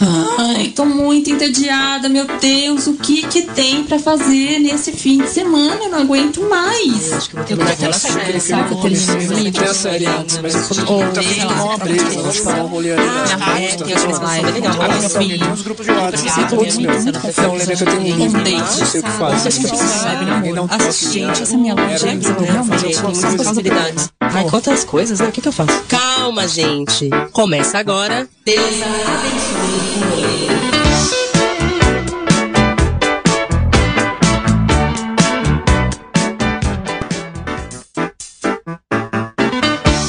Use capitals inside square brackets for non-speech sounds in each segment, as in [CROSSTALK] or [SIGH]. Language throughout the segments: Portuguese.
Ai, tô muito entediada, meu Deus. O que que tem pra fazer nesse fim de semana? Eu não aguento mais. Eu acho que eu vou terminar aquela série, sabe? Eu terminei Tem a série antes, mas eu tô tá afim de tomar uma breja. Vamos tomar um rolê ali na É, tem coisas bem legal. No fim, tem uns grupos de WhatsApp, todos meus. Então, lembra que eu tenho um livro, não sei o que faz. Não posso Gente, essa minha loja é Realmente, tem possibilidades. Ai, quantas coisas, né? O que, que eu faço? Calma, gente. Começa agora. Deus abençoe o rolê.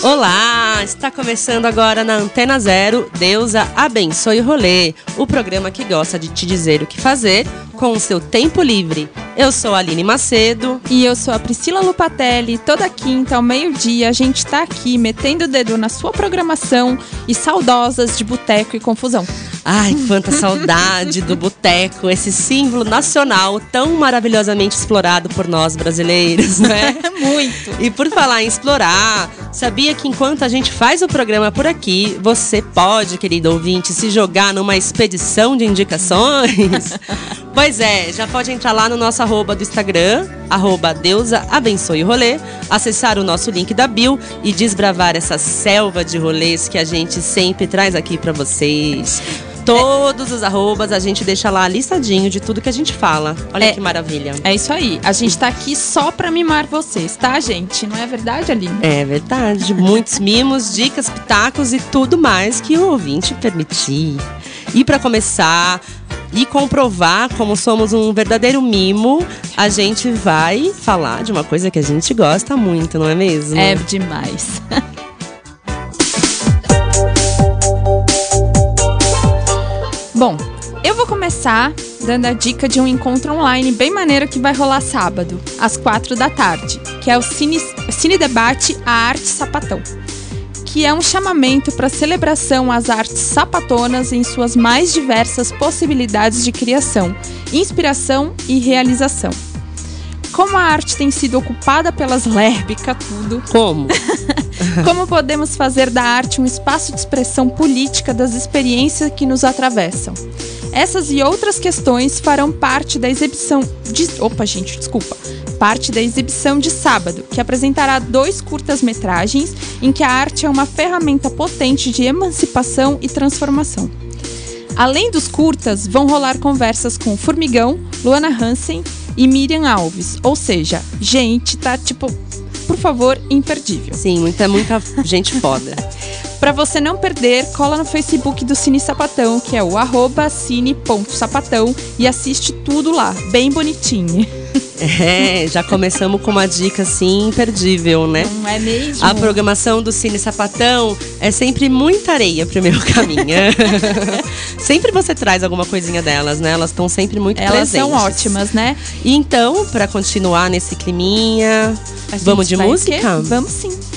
Olá, está começando agora na Antena Zero, Deusa Abençoe o Rolê, o programa que gosta de te dizer o que fazer com o seu tempo livre. Eu sou a Aline Macedo. E eu sou a Priscila Lupatelli. Toda quinta ao meio-dia a gente tá aqui metendo o dedo na sua programação e saudosas de boteco e confusão. Ai, quanta saudade do boteco, esse símbolo nacional tão maravilhosamente explorado por nós brasileiros, [LAUGHS] né? Muito. E por falar em explorar, sabia que enquanto a gente faz o programa por aqui, você pode, querido ouvinte, se jogar numa expedição de indicações? [LAUGHS] pois é, já pode entrar lá no nosso arroba do Instagram, arroba Deusa Abençoe Rolê, acessar o nosso link da bio e desbravar essa selva de rolês que a gente sempre traz aqui pra vocês. Todos os arrobas a gente deixa lá listadinho de tudo que a gente fala. Olha É. que maravilha. É isso aí. A gente tá aqui só pra mimar vocês, tá, gente? Não é verdade, Aline? É verdade. Muitos mimos, dicas, pitacos e tudo mais que o ouvinte permitir. E para começar e comprovar como somos um verdadeiro mimo, a gente vai falar de uma coisa que a gente gosta muito, não é mesmo? É demais. [LAUGHS] Bom, eu vou começar dando a dica de um encontro online bem maneiro que vai rolar sábado, às quatro da tarde, que é o Cine, Cine Debate A Arte Sapatão, que é um chamamento para celebração às artes sapatonas em suas mais diversas possibilidades de criação, inspiração e realização. Como a arte tem sido ocupada pelas lérbica tudo, Como? [LAUGHS] como podemos fazer da arte um espaço de expressão política das experiências que nos atravessam? Essas e outras questões farão parte da exibição de. Opa, gente, desculpa. Parte da exibição de sábado, que apresentará dois curtas-metragens em que a arte é uma ferramenta potente de emancipação e transformação. Além dos curtas, vão rolar conversas com Formigão, Luana Hansen e Miriam Alves. Ou seja, gente, tá tipo, por favor, imperdível. Sim, muita, muita gente foda. Pra você não perder, cola no Facebook do Cine Sapatão, que é o arroba cine.sapatão e assiste tudo lá, bem bonitinho. É, já começamos com uma dica assim imperdível, né? Não é mesmo? A programação do Cine Sapatão é sempre muita areia pro meu caminho. [LAUGHS] sempre você traz alguma coisinha delas, né? Elas estão sempre muito Elas presentes. são ótimas, né? E então, pra continuar nesse climinha, vamos de música? quê? Vamos sim.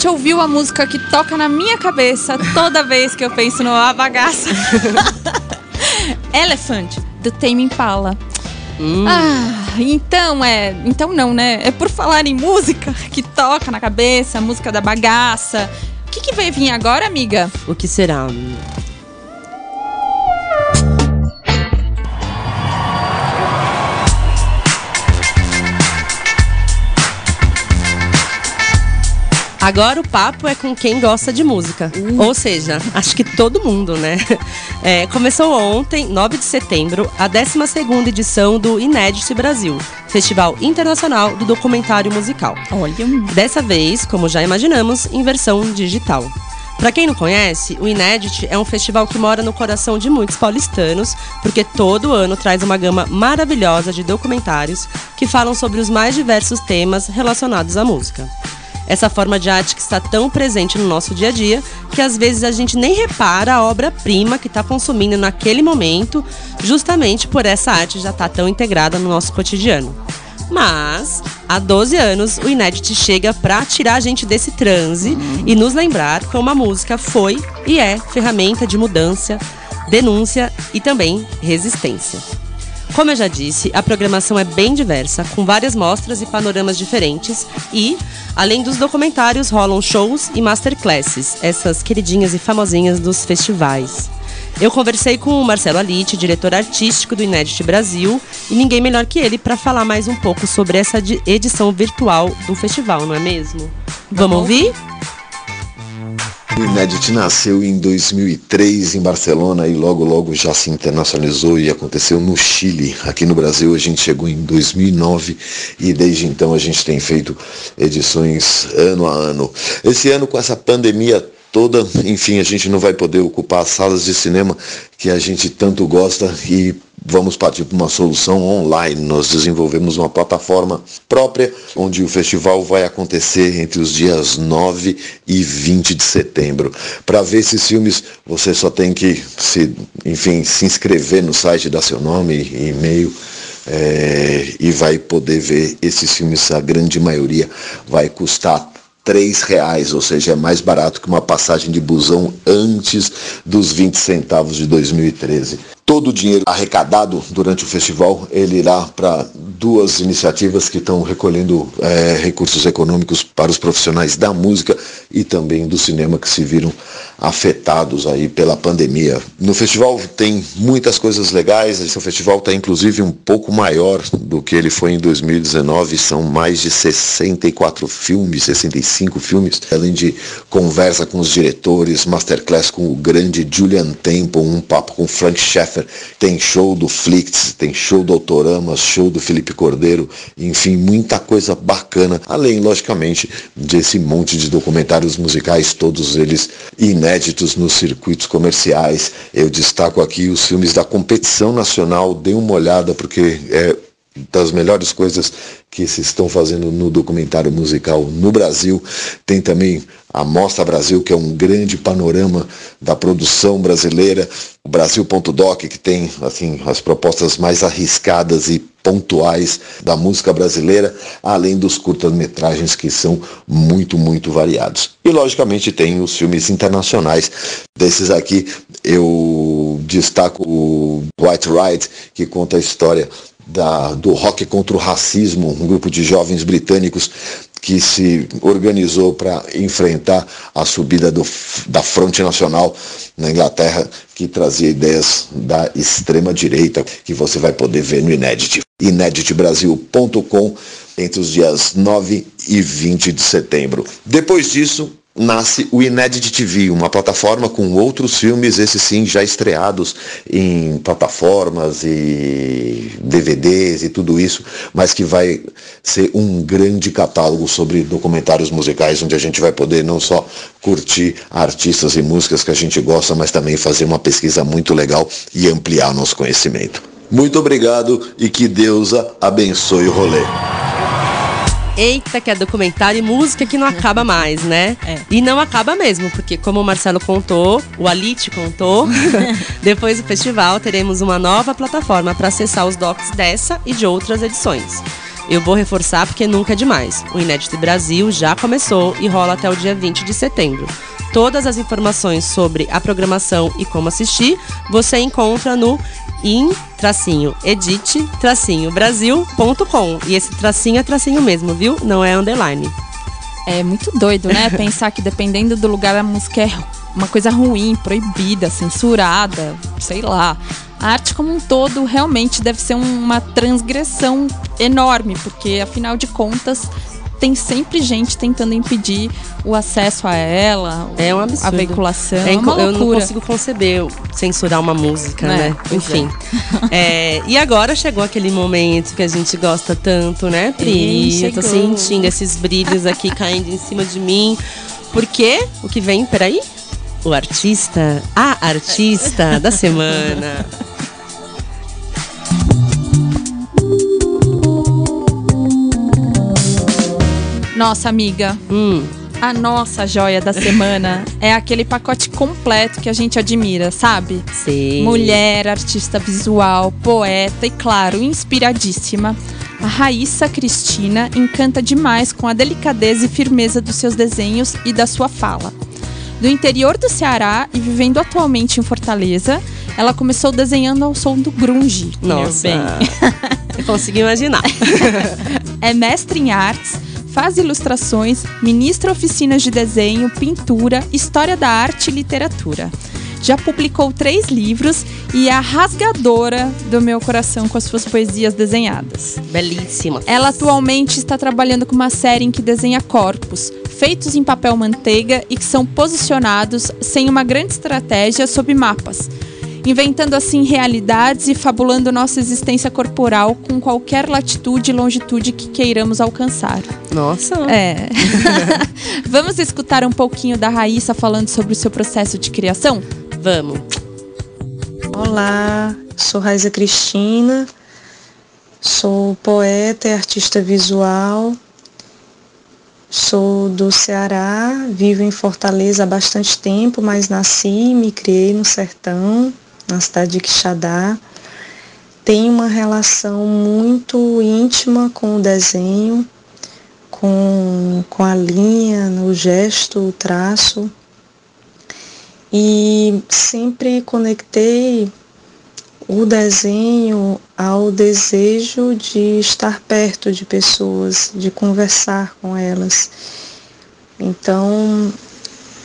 Gente ouviu a música que toca na minha cabeça toda vez que eu penso no A Bagaça. [LAUGHS] Elephant, do Tame Impala. Ah, então é. Então não, né? É por falar em música que toca na cabeça, música da bagaça. O que, que vai vir agora, amiga? O que será? Agora o papo é com quem gosta de música. Ou seja, acho que todo mundo, né? [LAUGHS] É, começou ontem, 9 de setembro, a 12ª edição do Inédit Brasil, Festival Internacional do Documentário Musical. Olha, Dessa vez, como já imaginamos, em versão digital. Pra quem não conhece, o Inédit é um festival que mora no coração de muitos paulistanos, porque todo ano traz uma gama maravilhosa de documentários que falam sobre os mais diversos temas relacionados à música. Essa forma de arte que está tão presente no nosso dia a dia que às vezes a gente nem repara a obra-prima que está consumindo naquele momento, justamente por essa arte já estar tão integrada no nosso cotidiano. Mas, há 12 anos, o Inédit chega para tirar a gente desse transe e nos lembrar como a música foi e é ferramenta de mudança, denúncia e também resistência. Como eu já disse, a programação é bem diversa, com várias mostras e panoramas diferentes e, além dos documentários, rolam shows e masterclasses, essas queridinhas e famosinhas dos festivais. Eu conversei com o Marcelo Alite, diretor artístico do Inédit Brasil, e ninguém melhor que ele para falar mais um pouco sobre essa di- edição virtual do festival, não é mesmo? Vamos ouvir? O Inédit nasceu em 2003 em Barcelona e logo logo já se internacionalizou e aconteceu no Chile. Aqui no Brasil a gente chegou em 2009 e desde então a gente tem feito edições ano a ano. Esse ano com essa pandemia toda, enfim, a gente não vai poder ocupar as salas de cinema que a gente tanto gosta e vamos partir para uma solução online. Nós desenvolvemos uma plataforma própria onde o festival vai acontecer entre os dias 9 e 20 de setembro. Para ver esses filmes, você só tem que se, enfim, se inscrever no site, dar seu nome e e-mail. é, e vai poder ver esses filmes, a grande maioria vai custar três reais, ou seja, é mais barato que uma passagem de busão antes dos 20 centavos de 2013. Todo o dinheiro arrecadado durante o festival, ele irá para duas iniciativas que estão recolhendo eh, recursos econômicos para os profissionais da música e também do cinema que se viram afetados aí pela pandemia. No festival tem muitas coisas legais, esse festival está inclusive um pouco maior do que ele foi em 2019, são mais de 64 filmes, 65 filmes, além de conversa com os diretores, masterclass com o grande Julian Temple, um papo com Frank Sheffer, tem show do Flix, tem show do Autorama, show do Felipe Cordeiro, enfim, muita coisa bacana, além, logicamente, desse monte de documentários musicais, todos eles inéditos nos circuitos comerciais. Eu destaco aqui os filmes da competição nacional, dê uma olhada, porque é das melhores coisas que se estão fazendo no documentário musical no Brasil. Tem também a Mostra Brasil, que é um grande panorama da produção brasileira, o Brasil.doc, que tem assim as propostas mais arriscadas e pontuais da música brasileira, além dos curtas-metragens que são muito, muito variados. E logicamente tem os filmes internacionais. Desses aqui eu destaco o White Ride, que conta a história da, do rock contra o racismo, um grupo de jovens britânicos que se organizou para enfrentar a subida do, da Fronte Nacional na Inglaterra, que trazia ideias da extrema direita, que você vai poder ver no Inédit. ineditbrasil.com entre os dias 9 e 20 de setembro. Depois disso, nasce o Inédit TV, uma plataforma com outros filmes, esses sim já estreados em plataformas e DVDs e tudo isso, mas que vai ser um grande catálogo sobre documentários musicais, onde a gente vai poder não só curtir artistas e músicas que a gente gosta, mas também fazer uma pesquisa muito legal e ampliar nosso conhecimento. Muito obrigado e que Deus abençoe o rolê. Eita, que é documentário e música que não acaba mais, né? É. E não acaba mesmo, porque como o Marcelo contou, o Alite contou, [LAUGHS] depois do festival teremos uma nova plataforma para acessar os docs dessa e de outras edições. Eu vou reforçar porque nunca é demais. O Inédito Brasil já começou e rola até o dia 20 de setembro. Todas as informações sobre a programação e como assistir você encontra no in-edit-brasil.com. E esse tracinho é tracinho mesmo, viu? Não é underline. É muito doido, né? [LAUGHS] Pensar que dependendo do lugar a música é uma coisa ruim, proibida, censurada, sei lá. A arte como um todo realmente deve ser um- uma transgressão enorme, porque afinal de contas tem sempre gente tentando impedir o acesso a ela, É um absurdo. a veiculação. É É uma inco- eu não loucura. consigo conceber censurar uma música, É, né? pois Enfim. É, e agora chegou aquele momento que a gente gosta tanto, né, Pri? Eu tô sentindo esses brilhos aqui [LAUGHS] caindo em cima de mim. Porque o que vem, peraí? O artista, a artista da semana. [LAUGHS] Nossa amiga, Hum, a nossa joia da semana [LAUGHS] é aquele pacote completo que a gente admira, sabe? sim. Mulher, artista visual, poeta e, claro, inspiradíssima. A Raíssa Cristina encanta demais com a delicadeza e firmeza dos seus desenhos e da sua fala. Do interior do Ceará e vivendo atualmente em Fortaleza, ela começou desenhando ao som do grunge. meu Nossa. bem. Eu consigo imaginar. [LAUGHS] É mestre em artes, faz ilustrações, ministra oficinas de desenho, pintura, história da arte e literatura. Já publicou três livros e é a rasgadora do meu coração com as suas poesias desenhadas. Belíssima. Ela atualmente está trabalhando com uma série em que desenha corpos, feitos em papel manteiga e que são posicionados sem uma grande estratégia sob mapas, inventando assim realidades e fabulando nossa existência corporal com qualquer latitude e longitude que queiramos alcançar. Nossa. É. [LAUGHS] Vamos escutar um pouquinho da Raíssa falando sobre o seu processo de criação? Vamos. Olá, sou Raiza Cristina, sou poeta e artista visual, sou do Ceará, vivo em Fortaleza há bastante tempo, mas nasci e me criei no sertão, na cidade de Quixadá. Tenho uma relação muito íntima com o desenho, com, com a linha, o gesto, o traço e sempre conectei o desenho ao desejo de estar perto de pessoas, de conversar com elas. Então,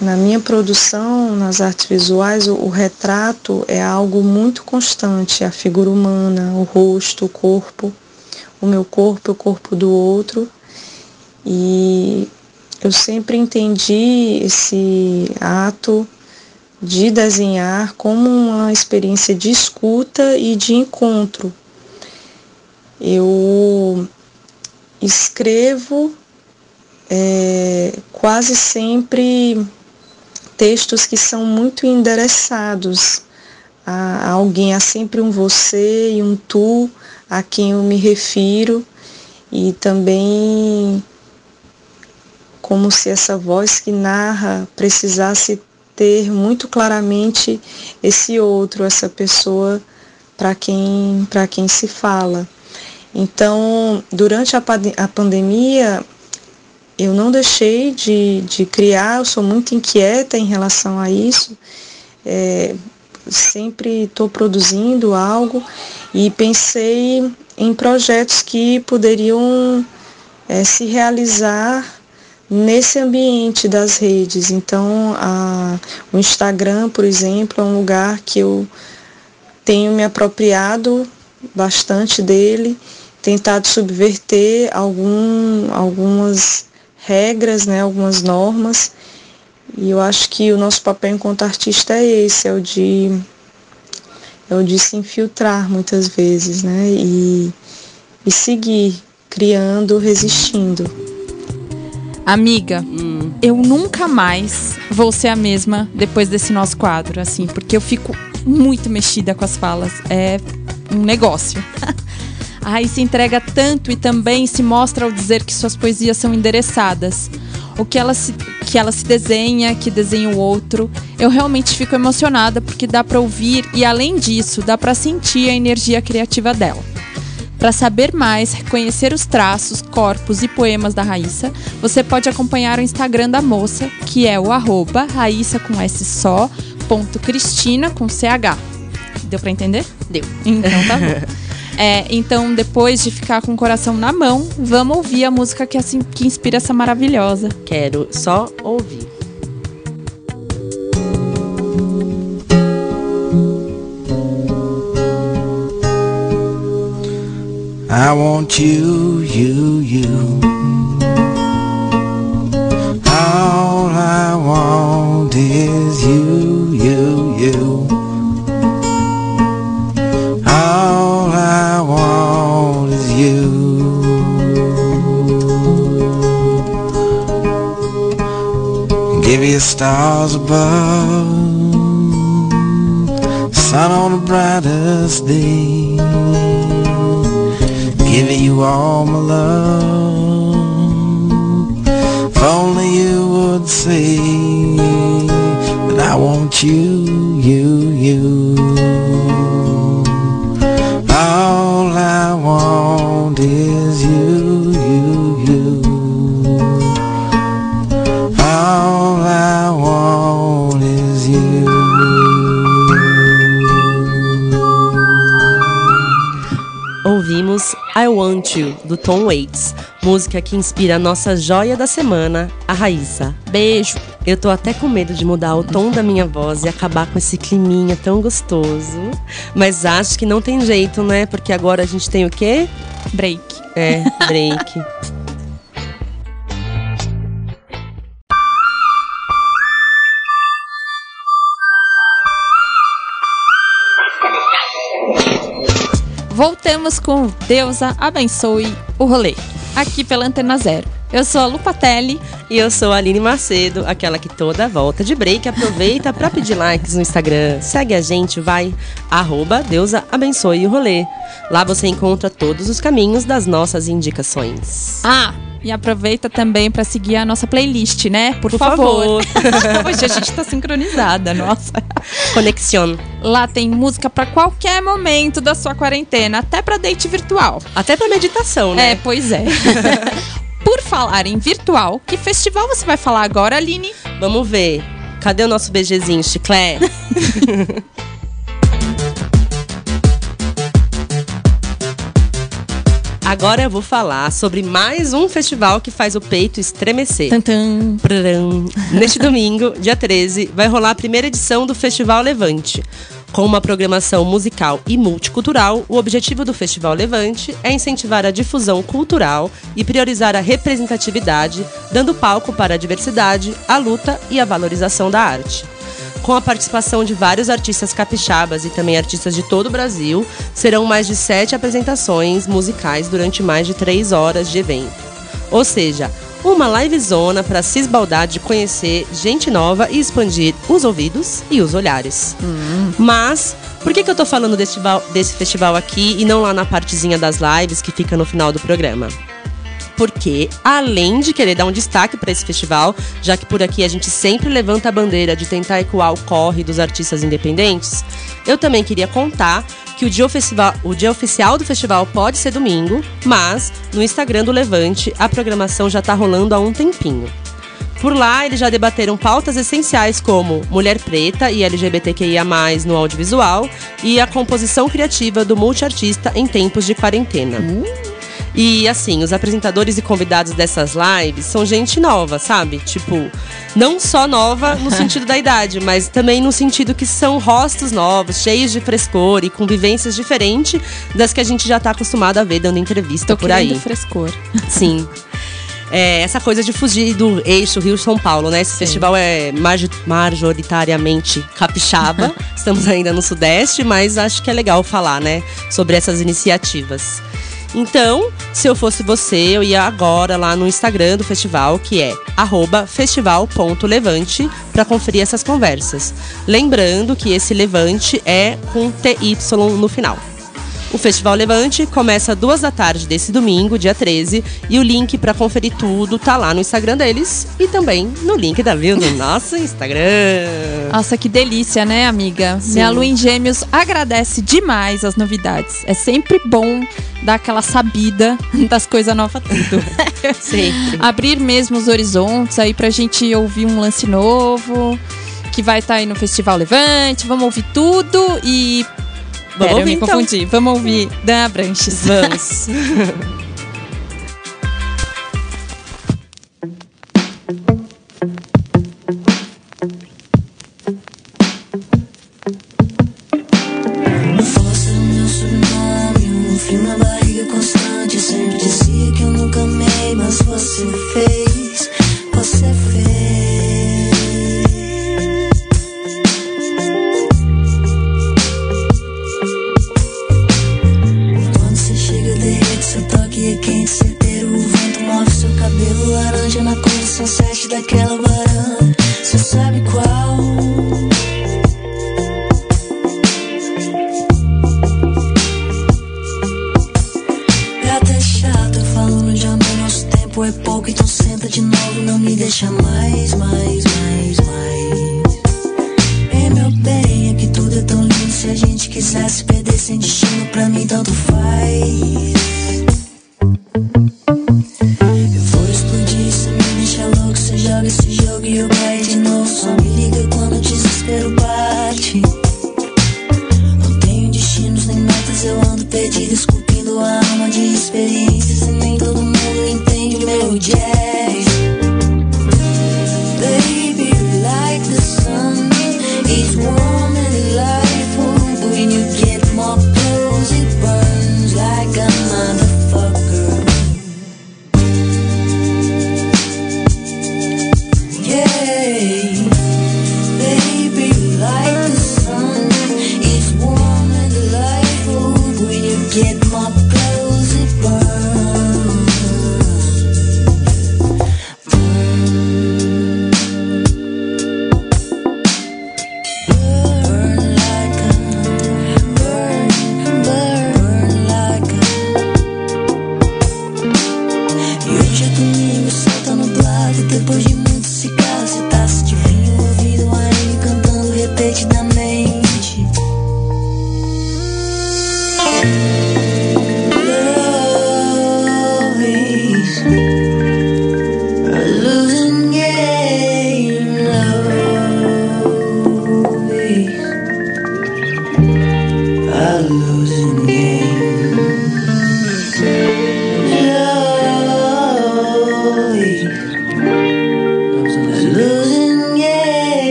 na minha produção, nas artes visuais, o, o retrato é algo muito constante, a figura humana, o rosto, o corpo, o meu corpo, o corpo do outro. E eu sempre entendi esse ato de desenhar como uma experiência de escuta e de encontro. Eu escrevo é, quase sempre textos que são muito endereçados a alguém, há sempre um você e um tu a quem eu me refiro e também como se essa voz que narra precisasse ter muito claramente esse outro, essa pessoa para quem, quem se fala. Então, durante a, a pandemia, eu não deixei de, de criar, eu sou muito inquieta em relação a isso. É, sempre estou produzindo algo e pensei em projetos que poderiam é, se realizar nesse ambiente das redes. Então, a, o Instagram, por exemplo, é um lugar que eu tenho me apropriado bastante dele, tentado subverter algum, algumas regras, né, algumas normas. E eu acho que o nosso papel enquanto artista é esse, é o de é o de se infiltrar muitas vezes, né? E, e seguir criando, resistindo. Amiga, eu nunca mais vou ser a mesma depois desse nosso quadro, assim, porque eu fico muito mexida com as falas. É um negócio. [LAUGHS] Aí se entrega tanto e também se mostra ao dizer que suas poesias são endereçadas. O que ela se, que ela se desenha, que desenha o outro. Eu realmente fico emocionada porque dá pra ouvir e além disso, dá pra sentir a energia criativa dela. Para saber mais, conhecer os traços, corpos e poemas da Raíssa, você pode acompanhar o Instagram da moça, que é o arroba Raíssa com S só, ponto Cristina com CH. Deu para entender? Deu. Então tá bom. [LAUGHS] É, então, depois de ficar com o coração na mão, vamos ouvir a música que, assim, que inspira essa maravilhosa. Quero só ouvir. I want you, you, you. All I want is you, you, you. You stars above, sun on the brightest day giving you all my love. If only you would say that I want you, you, you. All I want is you, I Want You, do Tom Waits, música que inspira a nossa joia da semana, a Raíssa. Beijo. Eu tô até com medo de mudar o tom da minha voz e acabar com esse climinha tão gostoso. Mas acho que não tem jeito, né? Porque agora a gente tem o quê? Break. É, break. [LAUGHS] Voltamos com Deusa abençoe o rolê. Aqui pela Antena Zero. Eu sou a Lupatelli. E eu sou a Aline Macedo, aquela que toda volta de break aproveita pra pedir likes no Instagram. Segue a gente, vai, arroba Deusa abençoe o rolê. Lá você encontra todos os caminhos das nossas indicações. Ah, e aproveita também pra seguir a nossa playlist, né? Por, Por favor. favor. [LAUGHS] Hoje a gente tá sincronizada, nossa. Conexión. Lá tem música pra qualquer momento da sua quarentena, até pra date virtual. Até pra meditação, É, né? pois é. [LAUGHS] Por falar em virtual, que festival você vai falar agora, Aline? Vamos ver. Cadê o nosso BGzinho, chiclete? [LAUGHS] Agora eu vou falar sobre mais um festival que faz o peito estremecer. Tantan. Neste [LAUGHS] domingo, dia 13, vai rolar a primeira edição do Festival Levante. Com uma programação musical e multicultural, o objetivo do Festival Levante é incentivar a difusão cultural e priorizar a representatividade, dando palco para a diversidade, a luta e a valorização da arte. Com a participação de vários artistas capixabas e também artistas de todo o Brasil, serão mais de sete apresentações musicais durante mais de três horas de evento. Ou seja, uma livezona para se esbaldar de conhecer gente nova e expandir os ouvidos e os olhares. Mas, por que, que eu tô falando desse festival, desse festival aqui e não lá na partezinha das lives que fica no final do programa? Porque, além de querer dar um destaque para esse festival, já que por aqui a gente sempre levanta a bandeira de tentar ecoar o corre dos artistas independentes, eu também queria contar que o dia, o dia oficial do festival pode ser domingo, mas no Instagram do Levante a programação já tá rolando há um tempinho. Por lá, eles já debateram pautas essenciais como mulher preta e LGBTQIA+, no audiovisual e a composição criativa do multiartista em tempos de quarentena. E assim, os apresentadores e convidados dessas lives são gente nova, sabe? Tipo, não só nova no [LAUGHS] sentido da idade, mas também no sentido que são rostos novos, cheios de frescor e com vivências diferentes das que a gente já tá acostumado a ver dando entrevista Tô por aí. frescor. [LAUGHS] Sim. É, essa coisa de fugir do eixo Rio-São Paulo, né? Esse festival é majoritariamente capixaba. [LAUGHS] Estamos ainda no Sudeste, mas acho que é legal falar, né? Sobre essas iniciativas. Então, se eu fosse você, eu ia agora lá no Instagram do festival, que é festival.levante, para conferir essas conversas. Lembrando que esse levante é com TY no final. O Festival Levante começa duas da tarde desse domingo, dia 13, e o link para conferir tudo tá lá no Instagram deles e também no link da bio do nosso Instagram. Nossa, que delícia, né, amiga? Minha lua em gêmeos agradece demais as novidades. É sempre bom dar aquela sabida [LAUGHS] das coisas novas tudo. [LAUGHS] Sempre. Abrir mesmo os horizontes aí pra gente ouvir um lance novo, que vai estar aí no Festival Levante. Vamos ouvir tudo e. Vamos ouvir, me então. confundi. Vamos ouvir Dan Abranches. Vamos. [LAUGHS] sunset daquela varanda.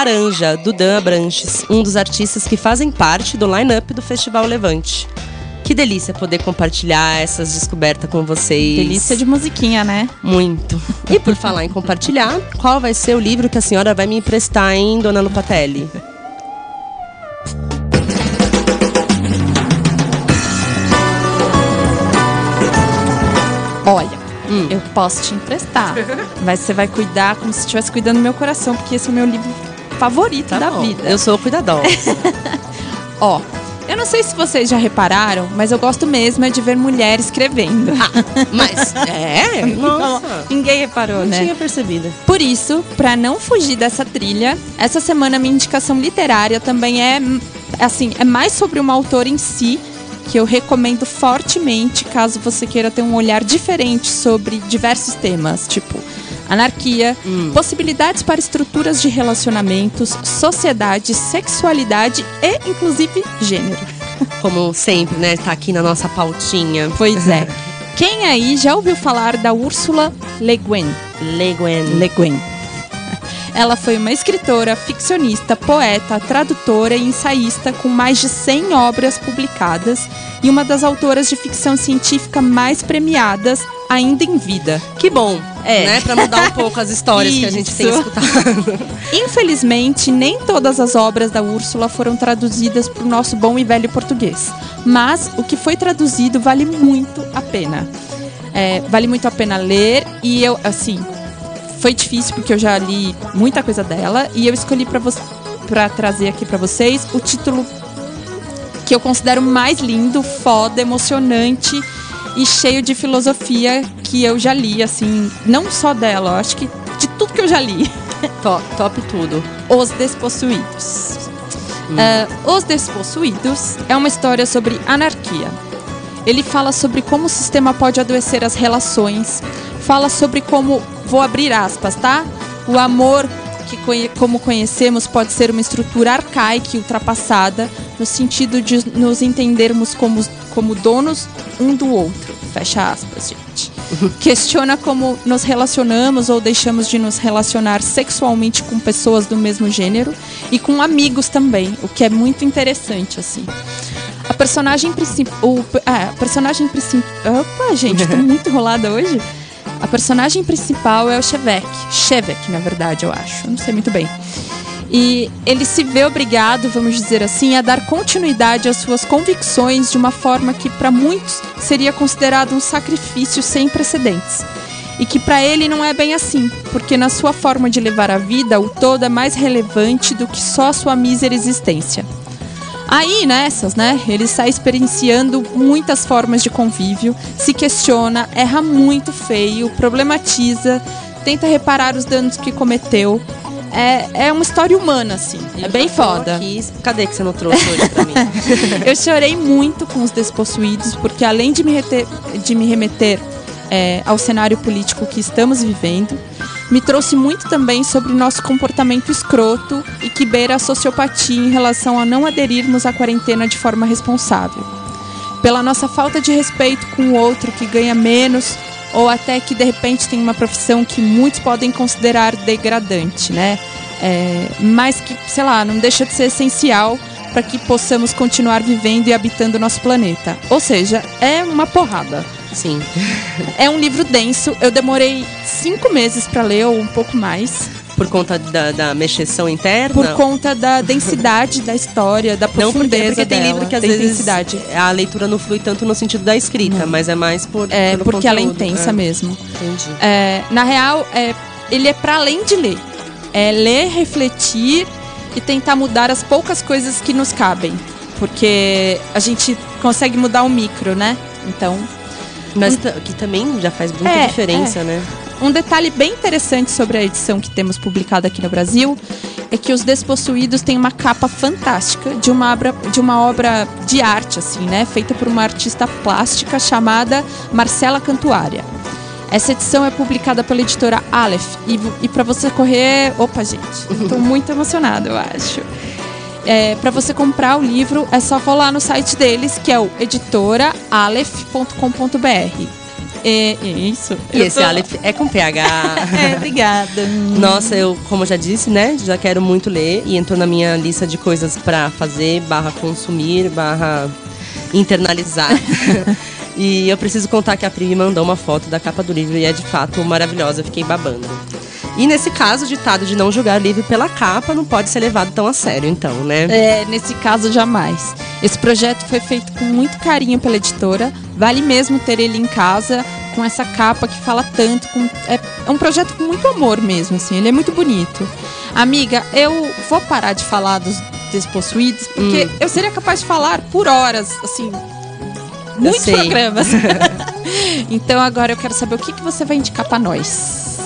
Laranja, do Dan Abranches, um dos artistas que fazem parte do line-up do Festival Levante. Que delícia poder compartilhar essas descobertas com vocês. Delícia de musiquinha, né? Muito. E por falar em compartilhar, qual vai ser o livro que a senhora vai me emprestar, hein, dona Lupatelli? Olha, Hum. eu posso te emprestar. Mas você vai cuidar como se estivesse cuidando do meu coração, porque esse é o meu livro favorito da Tá bom, vida. Eu sou cuidadosa. [LAUGHS] Ó, eu não sei se vocês já repararam, mas eu gosto mesmo é de ver mulher escrevendo. Mas, é? [LAUGHS] Nossa. Ninguém reparou, Não né? tinha percebido. Por isso, pra não fugir dessa trilha, essa semana minha indicação literária também é hum, assim, é mais sobre uma autora em si, que eu recomendo fortemente caso você queira ter um olhar diferente sobre diversos temas, tipo anarquia, possibilidades para estruturas de relacionamentos, sociedade, sexualidade e inclusive gênero. [LAUGHS] Como sempre, né? Tá aqui na nossa pautinha. Pois é. [LAUGHS] Quem aí já ouviu falar da Úrsula Le Guin? Le Guin. Le Guin. [LAUGHS] Ela foi uma escritora, ficcionista, poeta, tradutora e ensaísta com mais de 100 obras publicadas e uma das autoras de ficção científica mais premiadas ainda em vida. Que bom, É. né? Pra mudar um pouco as histórias que a gente tem escutado. [LAUGHS] Infelizmente, nem todas as obras da Úrsula foram traduzidas para o nosso bom e velho português. Mas o que foi traduzido vale muito a pena. É, vale muito a pena ler e eu, assim, foi difícil porque eu já li muita coisa dela e eu escolhi pra vo para trazer aqui pra vocês o título que eu considero mais lindo, foda, emocionante e cheio de filosofia que eu já li, assim, não só dela, eu acho que de tudo que eu já li. [LAUGHS] Top, top tudo. Os Despossuídos. Ah, Os Despossuídos é uma história sobre anarquia. Ele fala sobre como o sistema pode adoecer as relações, fala sobre como, vou abrir aspas, tá? O amor que como conhecemos pode ser uma estrutura arcaica e ultrapassada, no sentido de nos entendermos como, como donos um do outro. Fecha aspas, gente. [LAUGHS] Questiona como nos relacionamos ou deixamos de nos relacionar sexualmente com pessoas do mesmo gênero e com amigos também, o que é muito interessante, assim. A personagem principal. É, a personagem principal. Opa, gente, tô [LAUGHS] muito enrolada hoje. A personagem principal é o Shevek. Shevek, na verdade, eu acho. Não sei muito bem. E ele se vê obrigado, vamos dizer assim, a dar continuidade às suas convicções de uma forma que para muitos seria considerado um sacrifício sem precedentes. E que para ele não é bem assim, porque na sua forma de levar a vida, o todo é mais relevante do que só a sua mísera existência. Aí, nessas, né, ele sai experienciando muitas formas de convívio, se questiona, erra muito feio, problematiza, tenta reparar os danos que cometeu. É, é uma história humana, assim. É bem Eu foda. aqui. Cadê que você não trouxe hoje pra mim? [LAUGHS] Eu chorei muito com os despossuídos, porque além de me, reter- de me remeter é, ao cenário político que estamos vivendo, me trouxe muito também sobre nosso comportamento escroto e que beira a sociopatia em relação a não aderirmos à quarentena de forma responsável. Pela nossa falta de respeito com o outro que ganha menos ou até que de repente tem uma profissão que muitos podem considerar degradante, né? É, mas que, sei lá, não deixa de ser essencial para que possamos continuar vivendo e habitando nosso planeta. Ou seja, é uma porrada. Sim. É um livro denso. Eu demorei cinco meses para ler, ou um pouco mais, Por conta da, da mexeção interna? por conta da densidade da história, da Não, porque, profundeza porque tem dela, livro que às vezes intensidade. a leitura não flui tanto no sentido da escrita, mas é mais por É, porque ela é conteúdo. intensa É, mesmo. Entendi. É, na real, é, ele é para além de ler. É ler, refletir e tentar mudar as poucas coisas que nos cabem. Porque a gente consegue mudar o micro, né? Então, Mas ta- que também já faz muita É, diferença, né? um detalhe bem interessante sobre a edição que temos publicada aqui no Brasil é que os Despossuídos têm uma capa fantástica de uma obra de, uma obra de arte, assim, né? Feita por uma artista plástica chamada Marcela Cantuária. Essa edição é publicada pela editora Aleph. E, e para você correr. Opa, gente, estou [LAUGHS] muito emocionada, eu acho. É, para você comprar o livro, é só colar no site deles, que é o editoraalef.com.br. É, é isso. E esse tô- Aleph é com PH. [LAUGHS] É, obrigada. Nossa, eu, como eu já disse, né? Já quero muito ler e entrou na minha lista de coisas pra fazer, barra consumir, barra internalizar. [LAUGHS] e eu preciso contar que a Pri me mandou uma foto da capa do livro e é de fato maravilhosa, fiquei babando. E nesse caso, o ditado de não julgar livro pela capa não pode ser levado tão a sério, então, né? É, nesse caso, jamais. Esse projeto foi feito com muito carinho pela editora. Vale mesmo ter ele em casa, com essa capa que fala tanto. com- é, é um projeto com muito amor mesmo, assim. Ele é muito bonito. Amiga, eu vou parar de falar dos despossuídos, porque eu seria capaz de falar por horas, assim. Muitos programas. [LAUGHS] [LAUGHS] então agora eu quero saber o que, que você vai indicar pra nós.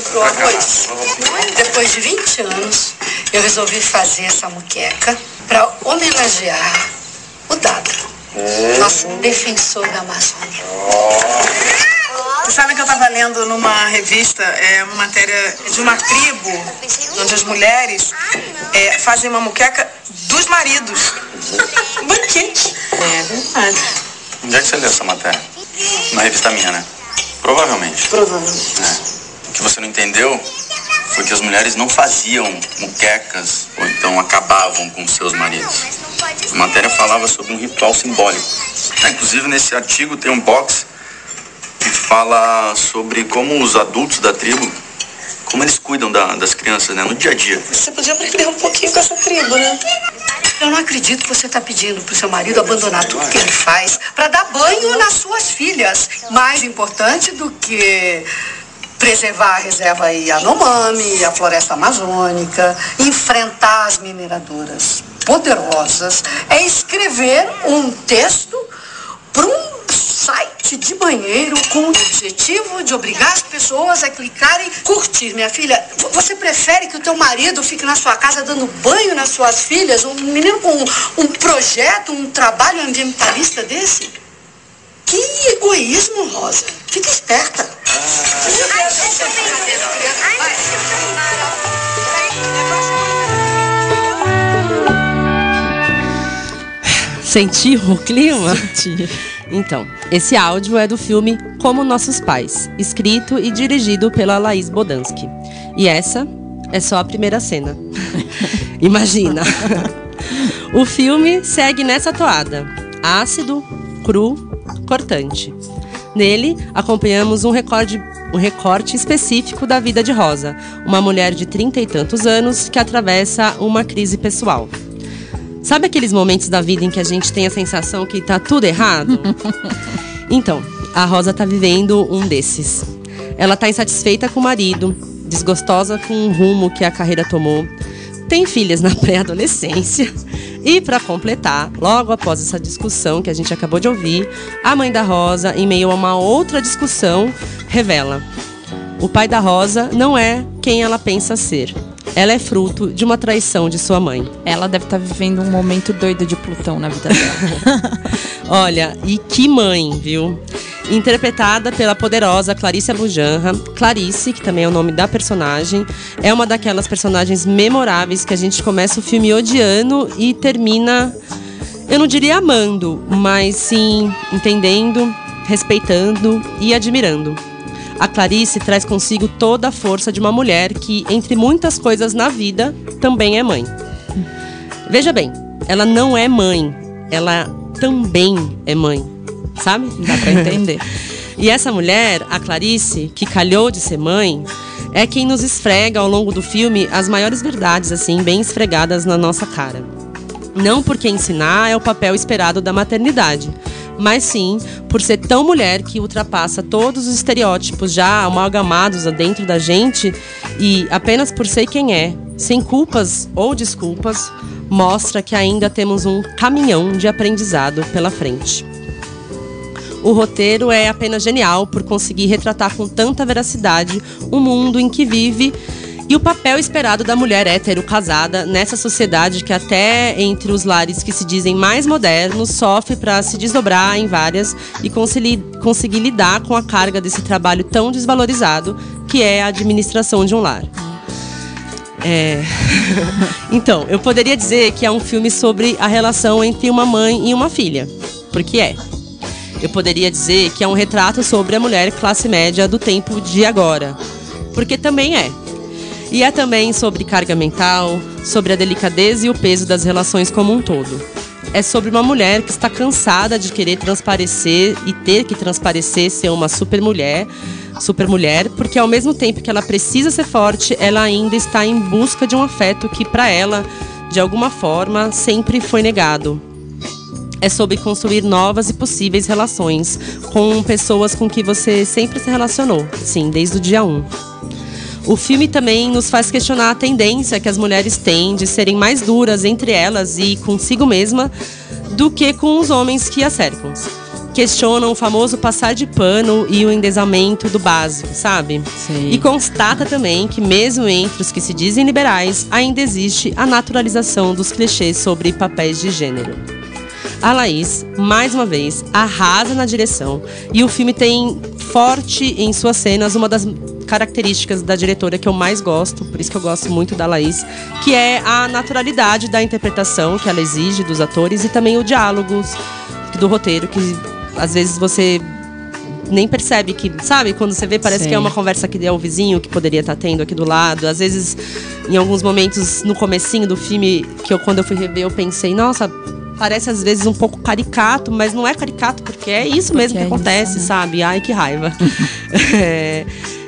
Pro arroz. Depois de 20 anos, eu resolvi fazer essa muqueca para homenagear o Dado, nosso defensor da Amazônia. Vocês sabem que eu estava lendo numa revista é, uma matéria de uma tribo onde as mulheres é, fazem uma muqueca dos maridos. Um banquete. É verdade. Onde é que você leu essa matéria? Na revista minha, né? Provavelmente. Provavelmente. É. O que você não entendeu foi que as mulheres não faziam muquecas ou então acabavam com seus maridos. A matéria falava sobre um ritual simbólico. É, inclusive, nesse artigo tem um box que fala sobre como os adultos da tribo como eles cuidam da- das crianças, né, no dia a dia. Você podia aprender um pouquinho com essa tribo, né? Eu não acredito que você está pedindo pro seu marido abandonar tudo que ele faz para dar banho nas suas filhas. Mais importante do que preservar a reserva Yanomami, a floresta amazônica, enfrentar as mineradoras poderosas, é escrever um texto para um site de banheiro com o objetivo de obrigar as pessoas a clicarem curtir. Minha filha, vo- você prefere que o teu marido fique na sua casa dando banho nas suas filhas? Um menino com um projeto, um trabalho ambientalista desse? Que egoísmo, Rosa. Fica esperta. Sentiu o clima? Então, esse áudio é do filme Como Nossos Pais, escrito e dirigido pela Laís Bodansky. E essa é só a primeira cena. [LAUGHS] Imagina! o filme segue nessa toada: ácido, cru, cortante. Nele, acompanhamos um recorde, um recorte específico da vida de Rosa, uma mulher de trinta e tantos anos que atravessa uma crise pessoal. Sabe aqueles momentos da vida em que a gente tem a sensação que tá tudo errado? [LAUGHS] Então, a Rosa tá vivendo um desses. Ela tá insatisfeita com o marido, desgostosa com o rumo que a carreira tomou, tem filhas na [LAUGHS] pré-adolescência. E para completar, logo após essa discussão que a gente acabou de ouvir, a mãe da Rosa, em meio a uma outra discussão, revela: o pai da Rosa não é quem ela pensa ser. Ela é fruto de uma traição de sua mãe. Ela deve estar vivendo um momento doido de Plutão na vida dela. [LAUGHS] Olha, e que mãe, viu? Interpretada pela poderosa Clarice Abujanra. Clarice, que também é o nome da personagem, é uma daquelas personagens memoráveis que a gente começa o filme odiando e termina, eu não diria amando, mas sim entendendo, respeitando e admirando. A Clarice traz consigo toda a força de uma mulher que, entre muitas coisas na vida, também é mãe. Veja bem, ela não é mãe, ela também é mãe, sabe? Dá pra entender. E essa mulher, a Clarice, que calhou de ser mãe, é quem nos esfrega ao longo do filme as maiores verdades, assim, bem esfregadas na nossa cara. Não porque ensinar é o papel esperado da maternidade, mas sim por ser tão mulher que ultrapassa todos os estereótipos já amalgamados dentro da gente e apenas por ser quem é, sem culpas ou desculpas, mostra que ainda temos um caminhão de aprendizado pela frente. O roteiro é apenas genial por conseguir retratar com tanta veracidade o mundo em que vive e o papel esperado da mulher hétero casada nessa sociedade que até entre os lares que se dizem mais modernos sofre para se desdobrar em várias e conseguir, lidar com a carga desse trabalho tão desvalorizado que é a administração de um lar. É. [LAUGHS] então, eu poderia dizer que é um filme sobre a relação entre uma mãe e uma filha, porque é. Eu poderia dizer que é um retrato sobre a mulher classe média do tempo de agora, porque também é. E é também sobre carga mental, sobre a delicadeza e o peso das relações como um todo. É sobre uma mulher que está cansada de querer transparecer e ter que transparecer ser uma super mulher, super mulher, porque ao mesmo tempo que ela precisa ser forte, ela ainda está em busca de um afeto que para ela, de alguma forma, sempre foi negado. É sobre construir novas e possíveis relações com pessoas com que você sempre se relacionou, sim, desde o dia 1. O filme também nos faz questionar a tendência que as mulheres têm de serem mais duras entre elas e consigo mesma do que com os homens que a cercam. Questionam o famoso passar de pano e o endesamento do básico, sabe? Sim. E constata também que, mesmo entre os que se dizem liberais, ainda existe a naturalização dos clichês sobre papéis de gênero. A Laís, mais uma vez, arrasa na direção e o filme tem forte em suas cenas uma das características da diretora que eu mais gosto, por isso que eu gosto muito da Laís, que é a naturalidade da interpretação que ela exige dos atores e também o diálogo do roteiro, que às vezes você nem percebe que, sabe, quando você vê, parece Sim. que é uma conversa que é o vizinho que poderia estar tendo aqui do lado. Às vezes, em alguns momentos, no comecinho do filme, que eu quando eu fui rever, eu pensei, nossa, parece às vezes um pouco caricato, mas não é caricato porque é isso mesmo que é isso, acontece, né? sabe? Ai, que raiva. [LAUGHS] É,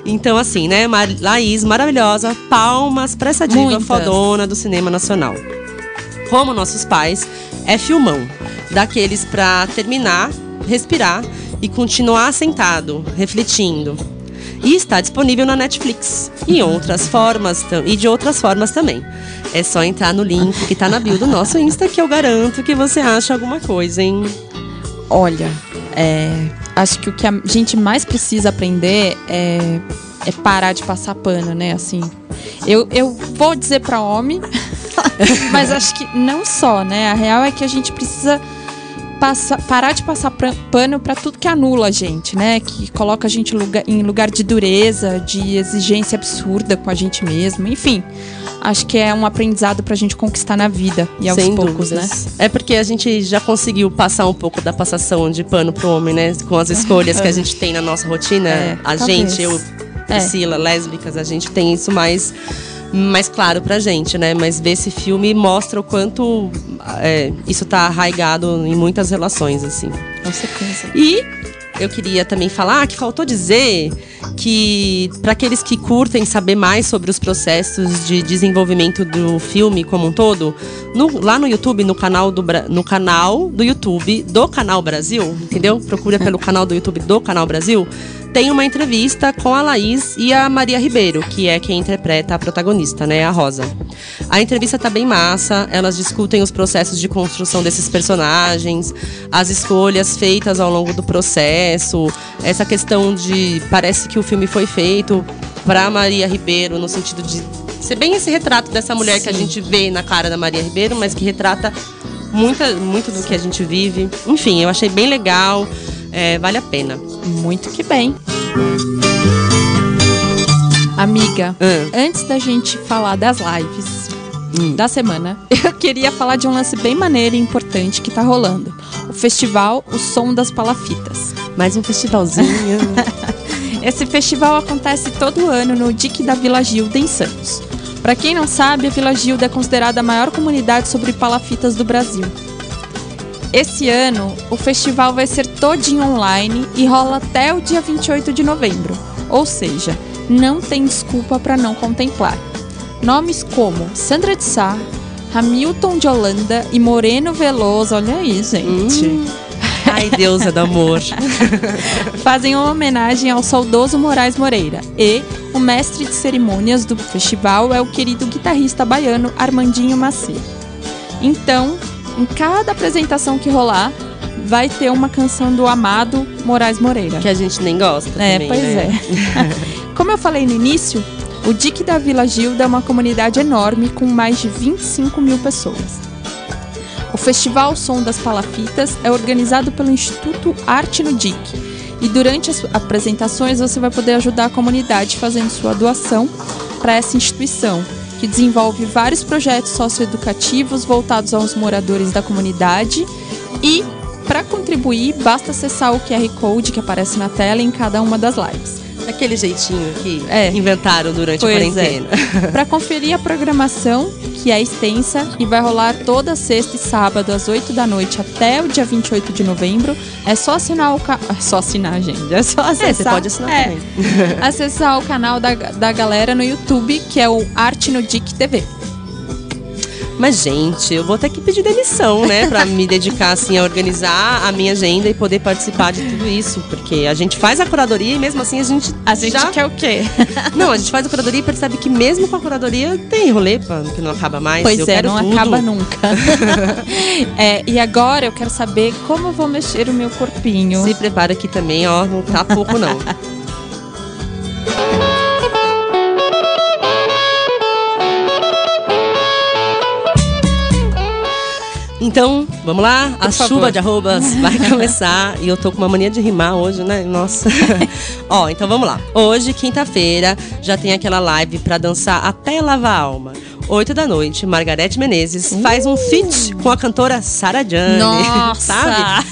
Então, assim, né, Mar Laís, maravilhosa, palmas pra essa diva Muitas. fodona do cinema nacional. Como nossos pais, é filmão. Daqueles pra terminar, respirar e continuar sentado, refletindo. E está disponível na Netflix. E, outras formas, e de outras formas também. É só entrar no link que tá na bio do nosso Insta, que eu garanto que você acha alguma coisa, hein? Olha, é, acho que o que a gente mais precisa aprender é, é parar de passar pano, né? Assim, eu, eu vou dizer pra homem, [LAUGHS] mas acho que não só, né? A real é que a gente precisa passa- parar de passar pano pra tudo que anula a gente, né? Que coloca a gente lugar- em lugar de dureza, de exigência absurda com a gente mesmo, enfim. Acho que é um aprendizado pra gente conquistar na vida e aos Sem poucos, dúvidas. né? É porque a gente já conseguiu passar um pouco da passação de pano pro homem, né? Com as escolhas que a [LAUGHS] gente tem na nossa rotina. É, a talvez. gente, eu, Priscila, lésbicas, a gente tem isso mais, mais claro pra gente, né? Mas ver esse filme mostra o quanto é, isso tá arraigado em muitas relações, assim. Com certeza. E eu queria também falar que faltou dizer que para aqueles que curtem saber mais sobre os processos de desenvolvimento do filme como um todo, no- lá no YouTube, no canal do no canal do YouTube do Canal Brasil, entendeu? Procura pelo [LAUGHS] canal do YouTube do Canal Brasil. Tem uma entrevista com a Laís e a Maria Ribeiro, que é quem interpreta a protagonista, né, a Rosa. A entrevista tá bem massa, elas discutem os processos de construção desses personagens, as escolhas feitas ao longo do processo, essa questão de parece que o filme foi feito para Maria Ribeiro no sentido de ser bem esse retrato dessa mulher que a gente vê na cara da Maria Ribeiro, mas que retrata muita, muito do que a gente vive. Enfim, eu achei bem legal, é, vale a pena. Muito que bem. Amiga, antes da gente falar das lives da semana, [LAUGHS] eu queria falar de um lance bem maneiro e importante que tá rolando. O festival O Som das Palafitas. Mais um festivalzinho. [LAUGHS] Esse festival acontece todo ano no DIC da Vila Gilda, em Santos. Pra quem não sabe, a Vila Gilda é considerada a maior comunidade sobre palafitas do Brasil. Esse ano, o festival vai ser todinho online e rola até o dia 28 de novembro. Ou seja, não tem desculpa para não contemplar. Nomes como Sandra de Sá, Hamilton de Holanda e Moreno Veloso, olha aí, gente. Ai, deusa do amor. fazem uma homenagem ao saudoso Moraes Moreira. E o mestre de cerimônias do festival é o querido guitarrista baiano Armandinho Maci. Então, em cada apresentação que rolar, vai ter uma canção do amado Moraes Moreira. Que a gente nem gosta. É, também, pois né? é. [LAUGHS] Como eu falei no início, o DIC da Vila Gilda é uma comunidade enorme com mais de 25 mil pessoas. O Festival Som das Palafitas é organizado pelo Instituto Arte no DIC. E durante as apresentações você vai poder ajudar a comunidade fazendo sua doação para essa instituição, que desenvolve vários projetos socioeducativos voltados aos moradores da comunidade. E para contribuir, basta acessar o QR Code que aparece na tela em cada uma das lives. Daquele jeitinho que É. inventaram durante a Pois quarentena. [LAUGHS] é. Para conferir a programação, que é extensa e vai rolar toda sexta e sábado às 8 da noite até o dia 28 de novembro, é só assinar o ca... é [LAUGHS] só assinar, gente. É só acessar. você pode assinar é, também. [LAUGHS] acessar o canal da, da galera no YouTube, que é o Arte no Dic TV. Mas, gente, eu vou ter que pedir demissão, né? Pra me dedicar, assim, a organizar a minha agenda e poder participar de tudo isso. Porque a gente faz a curadoria e mesmo assim a gente. A gente já... quer o quê? [LAUGHS] Não, a gente faz a curadoria e percebe que mesmo com a curadoria tem rolê que não acaba mais. Pois eu é, não tudo. acaba [LAUGHS] nunca. É, e agora eu quero saber como eu vou mexer o meu corpinho. Se prepara aqui também, ó, não tá pouco não. [LAUGHS] Então, vamos lá? a favor. chuva de arrobas [LAUGHS] vai começar. E eu tô com uma mania de rimar hoje, né? Nossa. [LAUGHS] Ó, então vamos lá. Hoje, quinta-feira, já tem aquela live pra dançar até lavar a alma. 8 da noite, Margarete Menezes faz um feat com a cantora Sara Jane. Nossa! Sabe?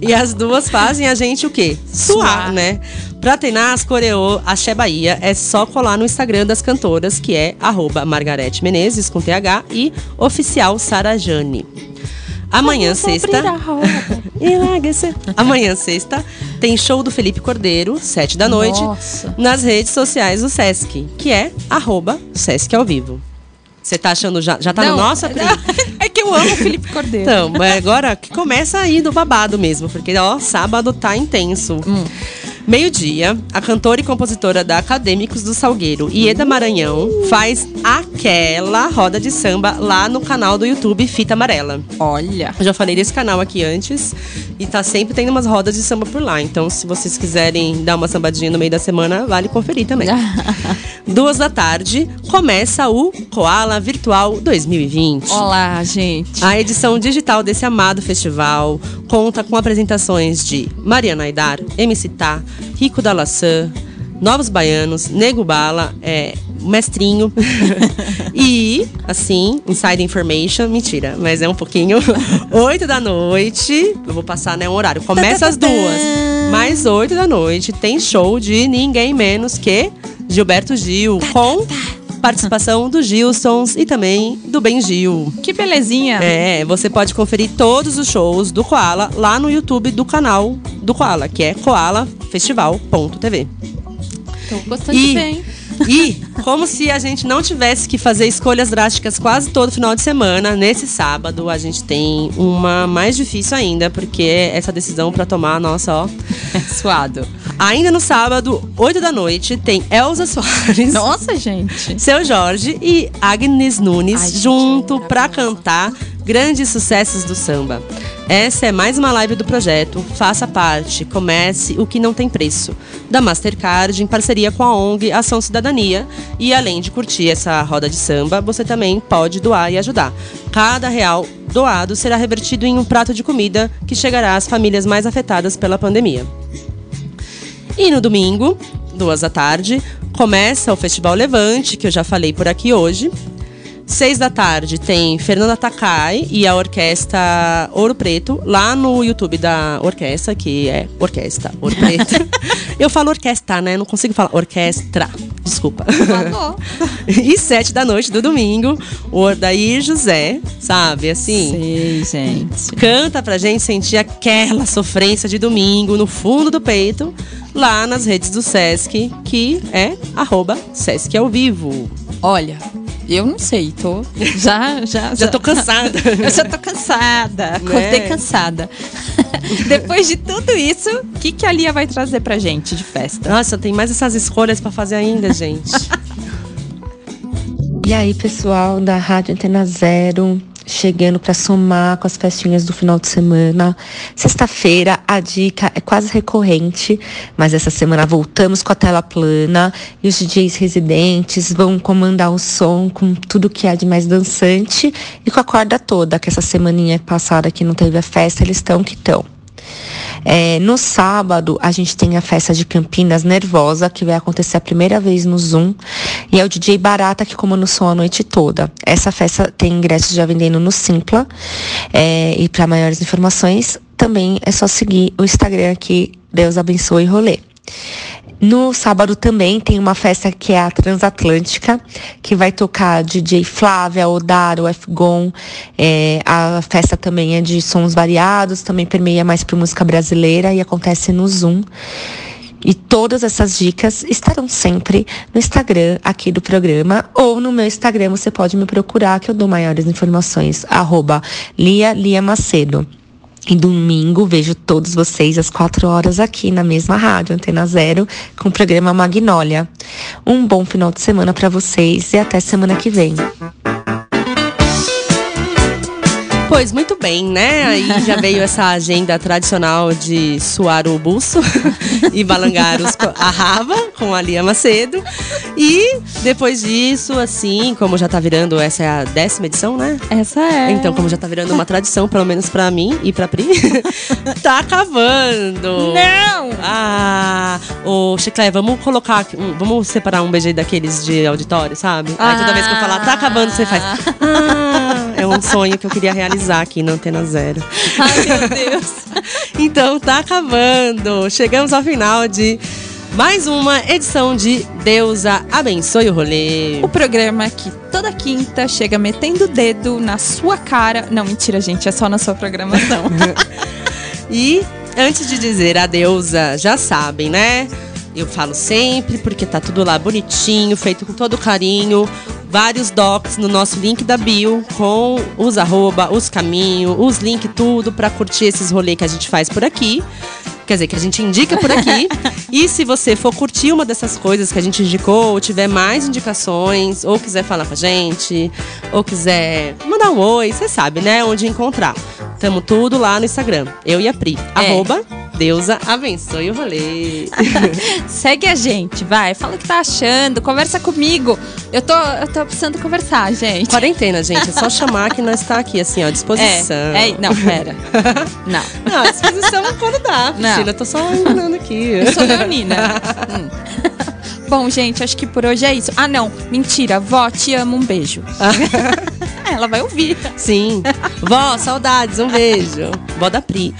[LAUGHS] e as duas fazem a gente o quê? Suar, Suar. né? Pra treinar as coreô Axé Bahia, é só colar no Instagram das cantoras, que é arroba Margarete Menezes, com TH, e oficial Sara Jane. Amanhã, sexta. [LAUGHS] Amanhã, sexta, tem show do Felipe Cordeiro, sete da noite, Nossa. nas redes sociais do Sesc, que é arroba Sesc ao vivo. Você tá achando já, já tá Não, no nosso, Pri? [LAUGHS] É que eu amo o Felipe Cordeiro. Então, mas agora que começa aí do babado mesmo, porque ó, sábado tá intenso. Hum. Meio-dia, a cantora e compositora da Acadêmicos do Salgueiro, Ieda Maranhão, faz aquela roda de samba lá no canal do YouTube Fita Amarela. Olha. Eu já falei desse canal aqui antes e tá sempre tendo umas rodas de samba por lá. Então, se vocês quiserem dar uma sambadinha no meio da semana, vale conferir também. [LAUGHS] Duas da tarde, começa o Koala Virtual 2020. Olá, gente. A edição digital desse amado festival conta com apresentações de Mariana Aidar, MC Tá, Rico da Laçã, Novos Baianos, Nego Bala, é, Mestrinho [LAUGHS] e, assim, Inside Information, mentira, mas é um pouquinho. [LAUGHS] Oito da noite, eu vou passar, né, um horário. Começa às duas, mais oito da noite tem show de ninguém menos que Gilberto Gil, com participação do Gilsons e também do Ben Gil. Que belezinha. É, você pode conferir todos os shows do Koala lá no YouTube do canal do Koala, que é koalafestival.tv. Tô gostando E- bem. E, como se a gente não tivesse que fazer escolhas drásticas quase todo final de semana, nesse sábado a gente tem uma mais difícil ainda, porque essa decisão pra tomar, nossa, ó. Suado. Ainda no sábado, 8 da noite, tem Elza Soares. Nossa, gente. Seu Jorge e Agnes Nunes Ai, junto pra cantar grandes sucessos do samba. Essa é mais uma live do projeto Faça Parte, Comece o que não tem preço, da Mastercard em parceria com a ONG Ação Cidadania. E além de curtir essa roda de samba, você também pode doar e ajudar. Cada real doado será revertido em um prato de comida que chegará às famílias mais afetadas pela pandemia. E no domingo, duas da tarde, começa o Festival Levante, que eu já falei por aqui hoje. Seis da tarde tem Fernanda Takai e a orquestra Ouro Preto, lá no YouTube da orquestra, que é Orquestra Ouro Preto. [LAUGHS] eu falo orquestra, né? Não consigo falar orquestra. Desculpa. [LAUGHS] E sete da noite do domingo, o Ordair José, sabe? Assim, Sei, gente. canta pra gente sentir aquela sofrência de domingo no fundo do peito, lá nas redes do Sesc, que é arroba Sesc ao vivo. Olha, eu não sei, tô. Já, já. Já tô cansada. [LAUGHS] Eu já tô cansada. Acordei Né? cansada. [LAUGHS] Depois de tudo isso, o que, que a Lia vai trazer pra gente de festa? Nossa, tem mais essas escolhas pra fazer ainda, gente. [LAUGHS] E aí, pessoal da Rádio Antena Zero, chegando para somar com as festinhas do final de semana. Sexta-feira, a dica é quase recorrente, mas essa semana voltamos com a tela plana e os DJs residentes vão comandar o som com tudo que há de mais dançante e com a corda toda, que essa semaninha passada que não teve a festa, eles estão que estão. É, no sábado, a gente tem a festa de Campinas Nervosa, que vai acontecer a primeira vez no Zoom. E é o DJ Barata que comanda o som a noite toda. Essa festa tem ingressos já vendendo no Simpla. É, e para maiores informações, também é só seguir o Instagram aqui, Deus abençoe rolê. No sábado também tem uma festa que é a Transatlântica, que vai tocar DJ Flávia, Odaro, F-Gon. É, a festa também é de sons variados, também permeia mais para música brasileira e acontece no Zoom. E todas essas dicas estarão sempre no Instagram aqui do programa ou no meu Instagram você pode me procurar que eu dou maiores informações, arroba Lia Lia Macedo. E domingo vejo todos vocês às quatro horas aqui na mesma rádio, Antena Zero, com o programa Magnólia. Um bom final de semana para vocês e até semana que vem. Pois muito bem, né? Aí já veio [LAUGHS] essa agenda tradicional de suar o buço [LAUGHS] e balangar os, a raba com a Lia Macedo. E depois disso, assim, como já tá virando, essa é a décima edição, né? Essa é. Então, como já tá virando uma tradição, pelo menos pra mim e pra Pri, [LAUGHS] tá acabando. Não! Ah, ô Chiclé, vamos colocar, vamos separar um BG daqueles de auditório, sabe? Aí toda vez que eu falar, tá acabando, você faz. Ah, é um sonho que eu queria realizar aqui na Antena Zero. [LAUGHS] Ai, meu Deus. [LAUGHS] Então, tá acabando. Chegamos ao final de mais uma edição de Deusa Abençoe o Rolê. O programa que toda quinta chega metendo o dedo na sua cara. Não, mentira, gente, é só na sua programação. [LAUGHS] E antes de dizer a deusa, já sabem, né? Eu falo sempre, porque tá tudo lá bonitinho, feito com todo carinho. Vários docs no nosso link da bio, com os arroba, os caminhos, os links, tudo pra curtir esses rolês que a gente faz por aqui. Quer dizer, que a gente indica por aqui. [LAUGHS] e se você for curtir uma dessas coisas que a gente indicou, ou tiver mais indicações, ou quiser falar com a gente, ou quiser mandar um oi, você sabe, né? Onde encontrar. Tamo tudo lá no Instagram. Eu e a Pri. Arroba Deusa Abençoe o Rolê. [LAUGHS] Segue a gente, vai. Fala o que tá achando, conversa comigo. Eu tô, eu tô precisando conversar, gente. Quarentena, gente. É só [LAUGHS] chamar que nós tá aqui, assim, ó, à disposição. É, é, não, pera. [LAUGHS] Não. Não, à disposição quando dá, Não. Cristina. Eu tô só enganando aqui. Eu sou leonina. Hum. Bom, gente, acho que por hoje é isso. Ah, não. Mentira. Vó, te amo. Um beijo. Ela vai ouvir. Sim. Vó, saudades. Um beijo. Vó da Pri.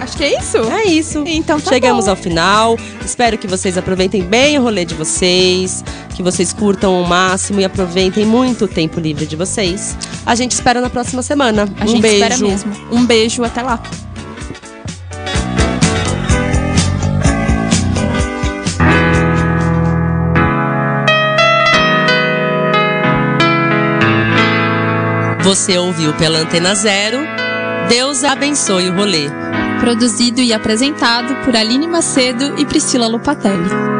Acho que é isso. É isso. Então tá Chegamos bom. ao final. Espero que vocês aproveitem bem o rolê de vocês, que vocês curtam o máximo e aproveitem muito o tempo livre de vocês. A gente espera na próxima semana. A um gente beijo. espera mesmo. Um beijo. Até lá. Você ouviu pela Antena Zero. Deus abençoe o rolê. Produzido e apresentado por Aline Macedo e Priscila Lupatelli.